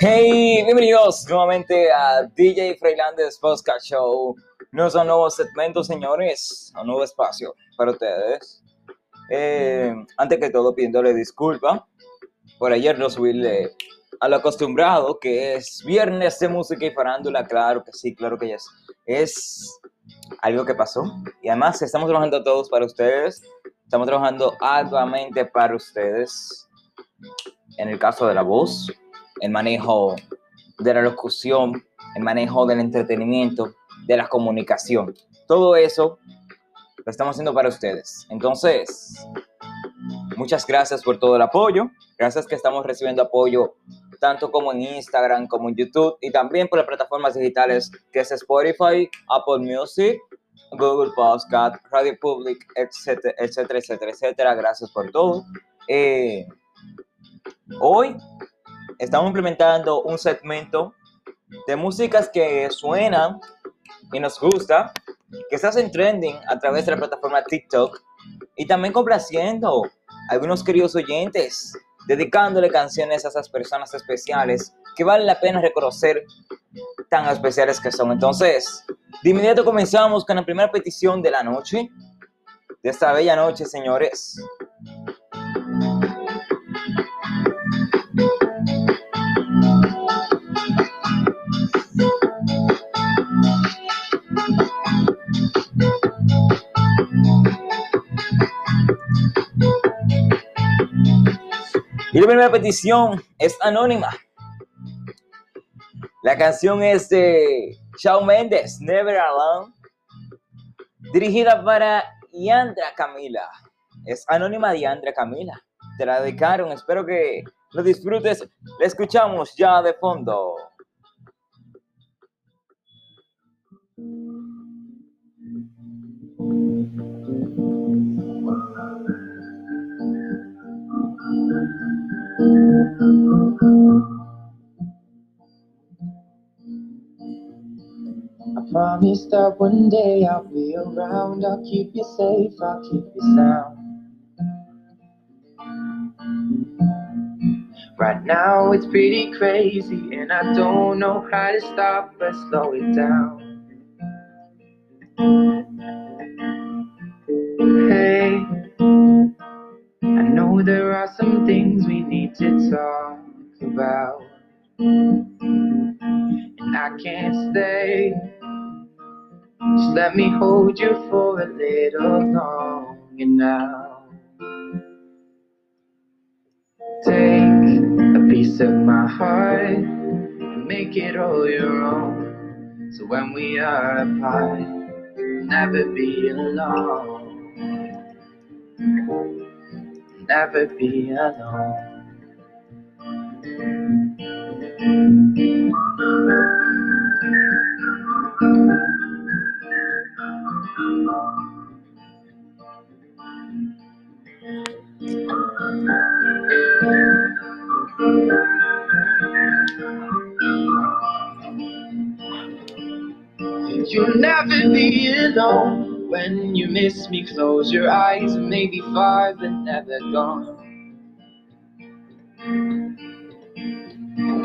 Hey, bienvenidos nuevamente a DJ Freilandes Podcast Show. Nuestro nuevo segmento, señores, un nuevo espacio para ustedes. Eh, antes que todo, pidiéndole disculpa por ayer no subirle a lo acostumbrado, que es viernes de música y farándula. Claro que sí, claro que es. Es algo que pasó. Y además, estamos trabajando todos para ustedes. Estamos trabajando arduamente para ustedes. En el caso de la voz, el manejo de la locución, el manejo del entretenimiento, de la comunicación. Todo eso lo estamos haciendo para ustedes. Entonces, muchas gracias por todo el apoyo. Gracias que estamos recibiendo apoyo tanto como en Instagram como en YouTube y también por las plataformas digitales que es Spotify, Apple Music, Google Podcast, Radio Public, etcétera, etcétera, etcétera, etcétera. Gracias por todo. Eh, hoy estamos implementando un segmento de músicas que suenan y nos gusta, que se hacen trending a través de la plataforma TikTok y también complaciendo a algunos queridos oyentes, dedicándole canciones a esas personas especiales que vale la pena reconocer tan especiales que son. Entonces, de inmediato comenzamos con la primera petición de la noche, de esta bella noche, señores. Y la primera petición es anónima. La canción es de Shawn Mendes, Never Alone, dirigida para Yandra Camila. Es anónima de Yandra Camila. Te la dedicaron, espero que lo disfrutes. La escuchamos ya de fondo. Promise that one day I'll be around. I'll keep you safe, I'll keep you sound. Right now it's pretty crazy, and I don't know how to stop or slow it down. Hey, I know there are some things we need to talk about, and I can't stay. Just let me hold you for a little longer now. Take a piece of my heart and make it all your own. So when we are apart, never be alone. Never be alone. You'll never be alone when you miss me. Close your eyes and maybe far, but never gone.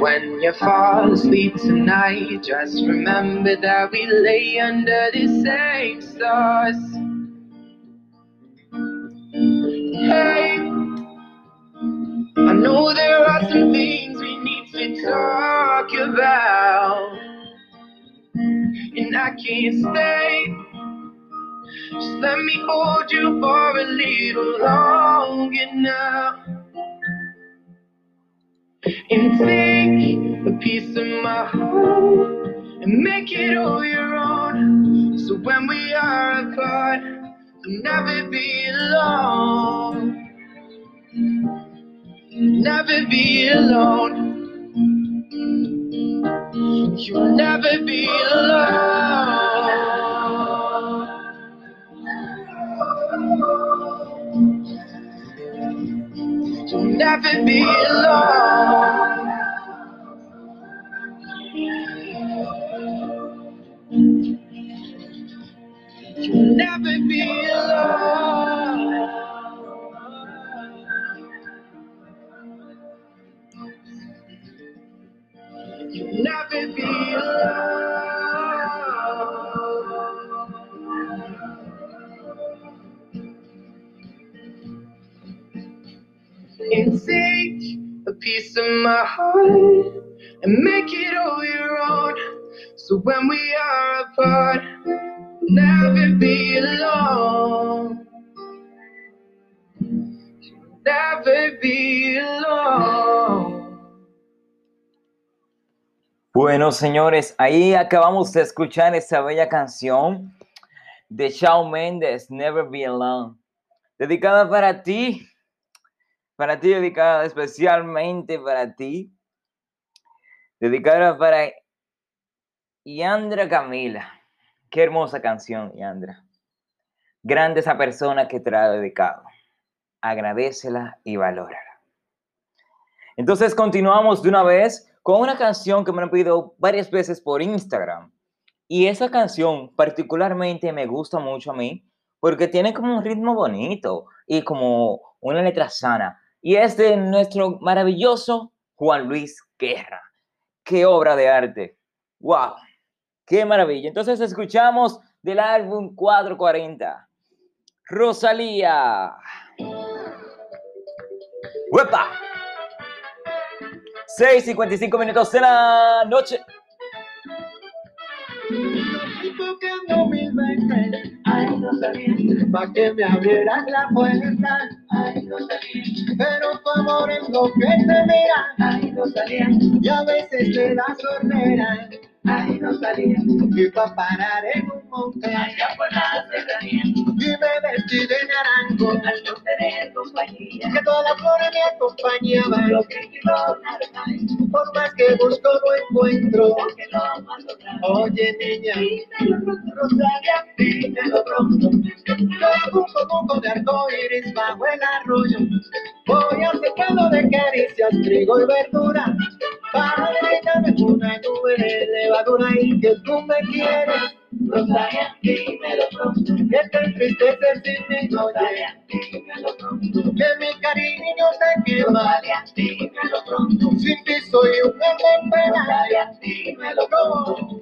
When you fall asleep tonight, just remember that we lay under the same stars. Can't stay. Just let me hold you for a little longer now. And take a piece of my heart and make it all your own. So when we are apart, you'll never be alone. Never be alone. You'll never be alone. You'll never be alone. You'll never be alone. Of my heart and make it all your own. So when we are apart, never be alone. Never be alone. Bueno, señores, ahí acabamos de escuchar esa bella canción de Shawn Mendes, Never Be Alone, dedicada para ti, para ti, dedicada especialmente para ti, dedicada para Yandra Camila. Qué hermosa canción, Yandra. Grande esa persona que te ha dedicado. Agradecela y valórala. Entonces continuamos de una vez con una canción que me han pedido varias veces por Instagram. Y esa canción particularmente me gusta mucho a mí porque tiene como un ritmo bonito y como una letra sana. Y es de nuestro maravilloso Juan Luis Guerra. Qué obra de arte. ¡Wow! ¡Qué maravilla! Entonces escuchamos del álbum 440. Rosalía. ¡Huepa! 6.55 minutos de la noche. Ay, no sabía, pa' que me abrieras la puerta, ay, no sabía, pero tu amor es lo que te mira, ay, no y a veces te da sordera, ay, no sabía, y pa' parar en un monte, allá por la serranía, y me vestí de naranjo, al no tener compañía, que todas las flores me acompañaban, lo que quiero por más que busco no encuentro, que no mando Oye niña, Rosalia, dímelo pronto. Yo un poco de arco iris bajo el arroyo. Voy a secando de caricias, trigo y verdura. Con una nube de y que tú me quieres. Dímelo pronto. Que sin mi Rosalia, dímelo pronto. Que mi cariño te quema. Dímelo pronto. Sin ti soy un alma en pena. Dímelo pronto.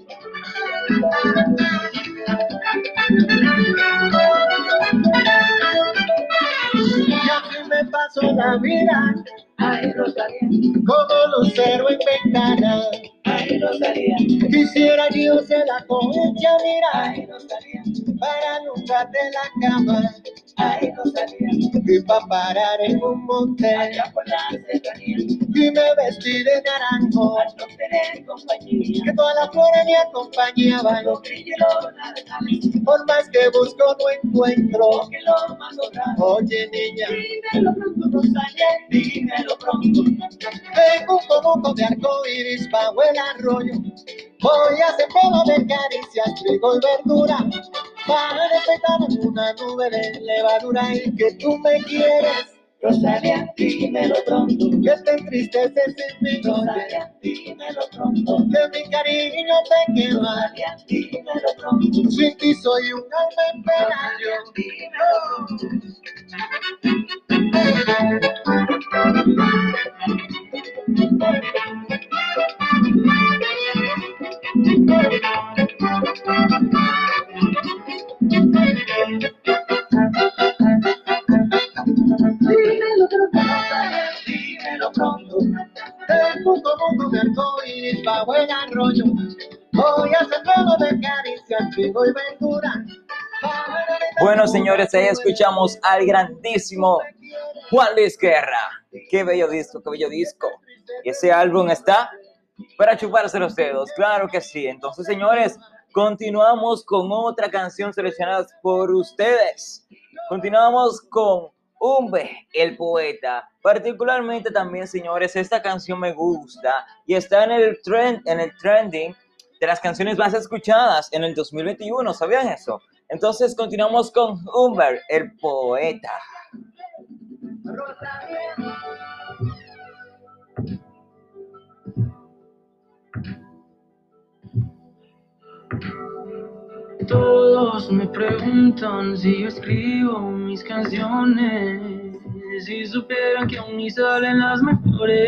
Paso la vida, ay Rosalía, como lucero en ventana, ay Rosalía, quisiera yo ser la concha, mira, ay Rosalía, para nunca de la cama, ay Rosalía, y para parar en un monte, allá por la serranía, y me vestí de naranjo, al no tener compañía, que todas las flores me acompañaban, los por más que busco no encuentro, que lo más Oye niña, dímelo pronto, Rosalía, dímelo pronto. Tengo un comoco de arco iris bajo el arroyo. Voy a hacer pelo de caricias, trigo y verdura. Para despertar en una nube de levadura y que tú me quieres. Rosalia, dímelo pronto, que te entristeces sin mí. Rosalia, dímelo pronto, que mi cariño te sin ti soy un alma en Bueno, señores, ahí escuchamos al grandísimo Juan Luis Guerra. Qué bello disco, qué bello disco. Y ese álbum está para chuparse los dedos, claro que sí. Entonces, señores, continuamos con otra canción seleccionada por ustedes. Continuamos con Umbe, el poeta. Particularmente también, señores, esta canción me gusta y está en el trend, en el trending de las canciones más escuchadas en el 2021. ¿Sabían eso? Entonces continuamos con Umber, el poeta. Todos me preguntan si yo escribo mis canciones, si supieran que aún ni salen las mejores.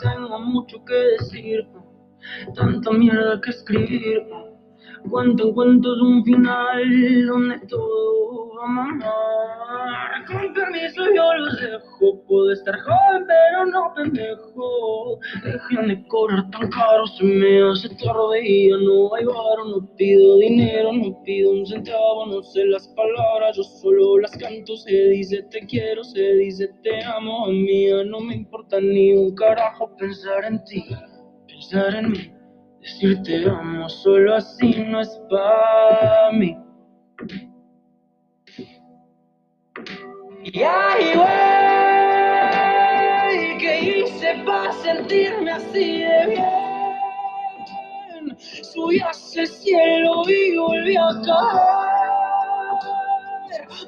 Tengo mucho que decir, tanta mierda que escribir. Cuentan cuentos un final donde todo va a. Con permiso yo los dejo, puedo estar joven pero no pendejo. Dejen de cobrar tan caro, se me hace tarde ya no hay varo. No pido dinero, no pido un centavo, no sé las palabras, yo solo las canto. Se dice te quiero, se dice te amo, a mí ya no me importa ni un carajo pensar en ti, pensar en mí. Decirte amo solo así no es para mí. Y ay, güey, ¿qué hice para sentirme así de bien? Subí hacia el cielo y volví a caer.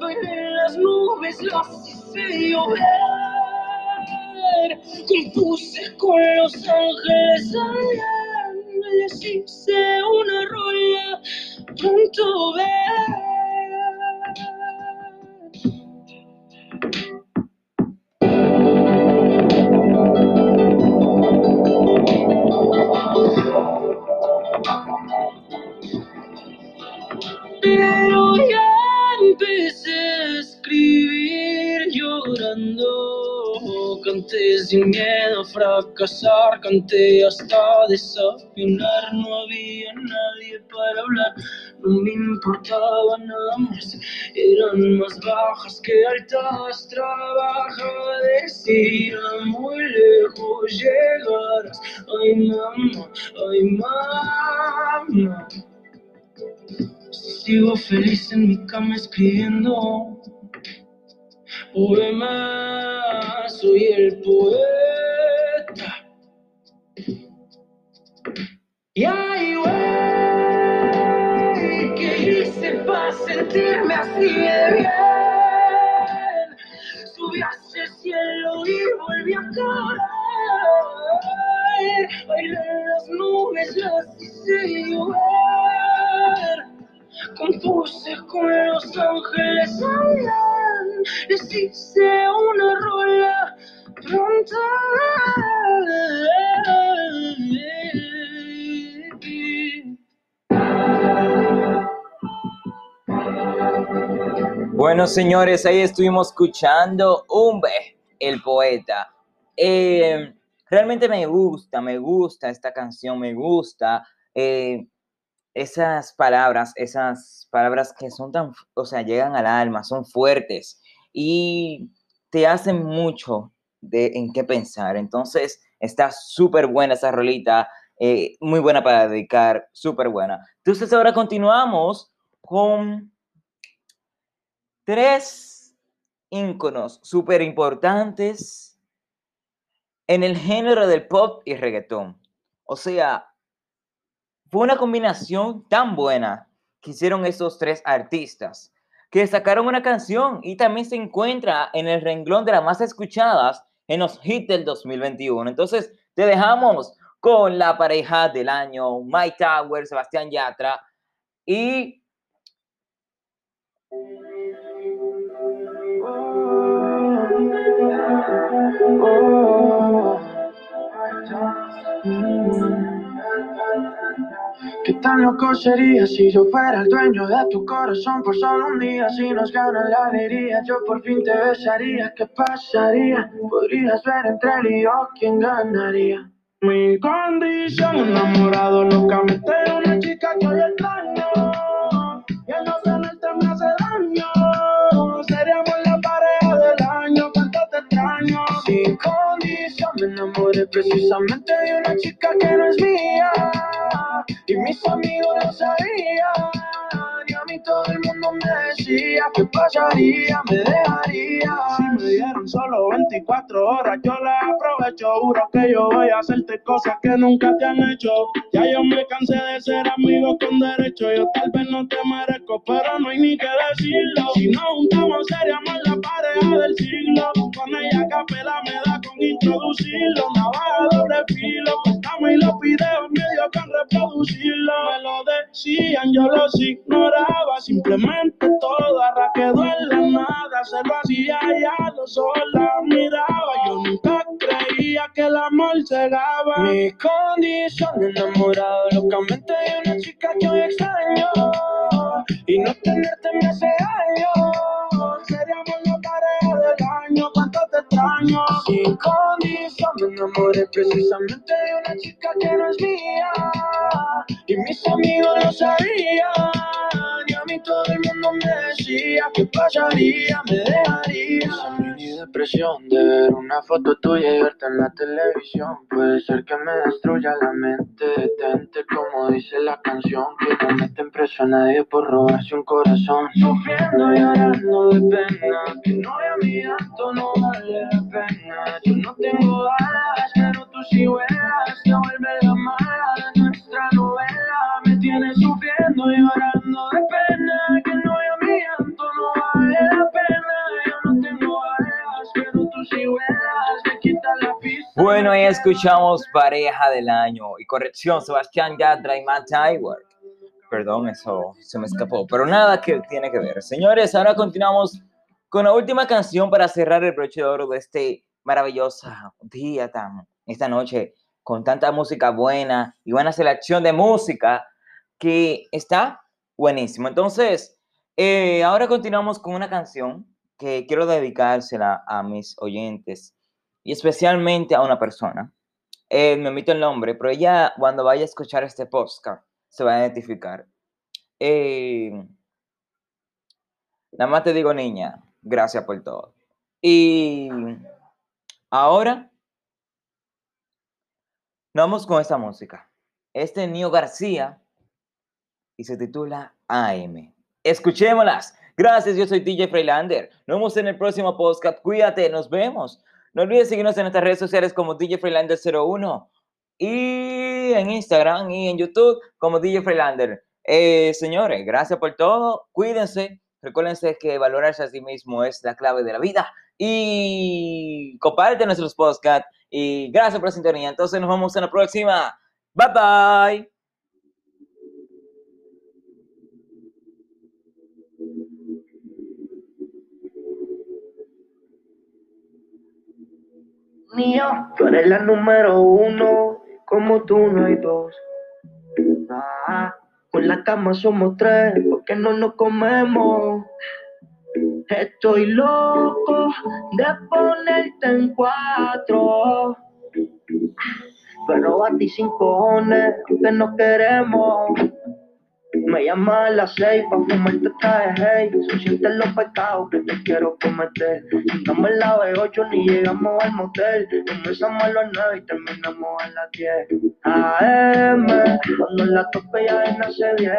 En las nubes, las hice llover. Compuse con los ángeles también. Les hice una rola pronto ver. Sin miedo a fracasar, canté hasta desafinar. No había nadie para hablar, no me importaba nada más. Eran más bajas que altas, trabaja, decía muy lejos llegarás. Ay, mamá, ay, mamá. Sigo feliz en mi cama escribiendo poemas, soy el poeta. Y ay, güey, ¿qué hice para sentirme así de bien? Subí hacia el cielo y volví a caer. Bailé en las nubes, las hice llover. Compuse con los ángeles hablan, les hice una rola. Bueno, señores, ahí estuvimos escuchando Umbe, el poeta. Eh, realmente me gusta, me gusta esta canción, me gusta eh, esas palabras, esas palabras que son tan, o sea, llegan al alma, son fuertes y te hacen mucho de en qué pensar. Entonces, está súper buena esa rolita, eh, muy buena para dedicar, súper buena. Entonces, ahora continuamos con tres íconos súper importantes en el género del pop y reggaetón. O sea, fue una combinación tan buena que hicieron esos tres artistas que sacaron una canción y también se encuentra en el renglón de las más escuchadas en los hits del 2021. Entonces, te dejamos con la pareja del año, Mike Tower, Sebastián Yatra y ¿Qué tan loco sería si yo fuera el dueño de tu corazón por solo un día? Si nos gana la alegría, yo por fin te besaría. ¿Qué pasaría? Podrías ver entre él y yo quién ganaría. Mi condición, enamorado locamente de una chica que hoy extraño. Y el no tenerte me hace daño. Seríamos la pareja del año, cuánto te extraño. Sin condición, me enamoré precisamente de una chica que no es mía. Y mis amigos lo sabían. Y a mí todo el mundo me decía ¿Qué pasaría? Me dejaría. Si me dieron solo 24 horas, yo las aprovecho. Juro que yo voy a hacerte cosas que nunca te han hecho. Ya yo me cansé de ser amigo con derecho. Yo tal vez no te merezco, pero no hay ni que decirlo. Si nos juntamos, seríamos la pareja del siglo. Con ella capela me da con introducirlo. Decían, yo los ignoraba. Simplemente todo ahora en la nada. Se lo hacía ya, lo sola miraba. Yo nunca creía que el amor entregaba mi condición enamorado locamente de una chica que hoy extraño y no tenerte me hace daño año extraño sin condición me enamoré precisamente de una chica que no es mía. Y mis amigos lo sabían y a mí todo el mundo me decía que pasaría me dejaría depresión de ver una foto tuya y verte en la televisión. Puede ser que me destruya la mente. Detente, como dice la canción, que no meten preso a nadie por robarse un corazón. Sufriendo y llorando de pena, que no a mi llanto no vale la pena. Yo no tengo alas, pero tú sí vuelas. Se vuelve la mala nuestra novela. Me tienes Bueno, ahí escuchamos Pareja del Año. Y corrección, Sebastián Yatra y Matt Tywork. Perdón, eso se me escapó. Pero nada que tiene que ver. Señores, ahora continuamos con la última canción para cerrar el broche de oro de este maravilloso día, tan, esta noche, con tanta música buena y buena selección de música que está buenísimo. Entonces, eh, ahora continuamos con una canción que quiero dedicársela a mis oyentes y especialmente a una persona. Eh, me omito el nombre, pero ella cuando vaya a escuchar este podcast se va a identificar. Eh, nada más te digo, niña, gracias por todo. Y ahora vamos con esta música. Este es Nio García y se titula AM. Escuchémoslas. Gracias, yo soy DJ Freilander. Nos vemos en el próximo podcast. Cuídate, nos vemos. No olvides seguirnos en nuestras redes sociales como DJ Freilander01 y en Instagram y en YouTube como DJ Freilander. Eh, señores, gracias por todo. Cuídense. Recuérdense que valorarse a sí mismo es la clave de la vida. Y comparte nuestros podcasts. Y gracias por la sintonía. Entonces nos vemos en la próxima. Bye bye. Mía, tú eres la número uno, como tú no hay dos. Ah, con la cama somos tres, porque no nos comemos. Estoy loco de ponerte en cuatro. Pero a ti sin cojones, que no queremos. Me llama a las seis pa' fumarte traje, hey Se sienten los pecados que te quiero cometer. Andamos en la B8 ni llegamos al motel. Comenzamos a las nueve y terminamos a las 10 AM, cuando la tope ya nace bien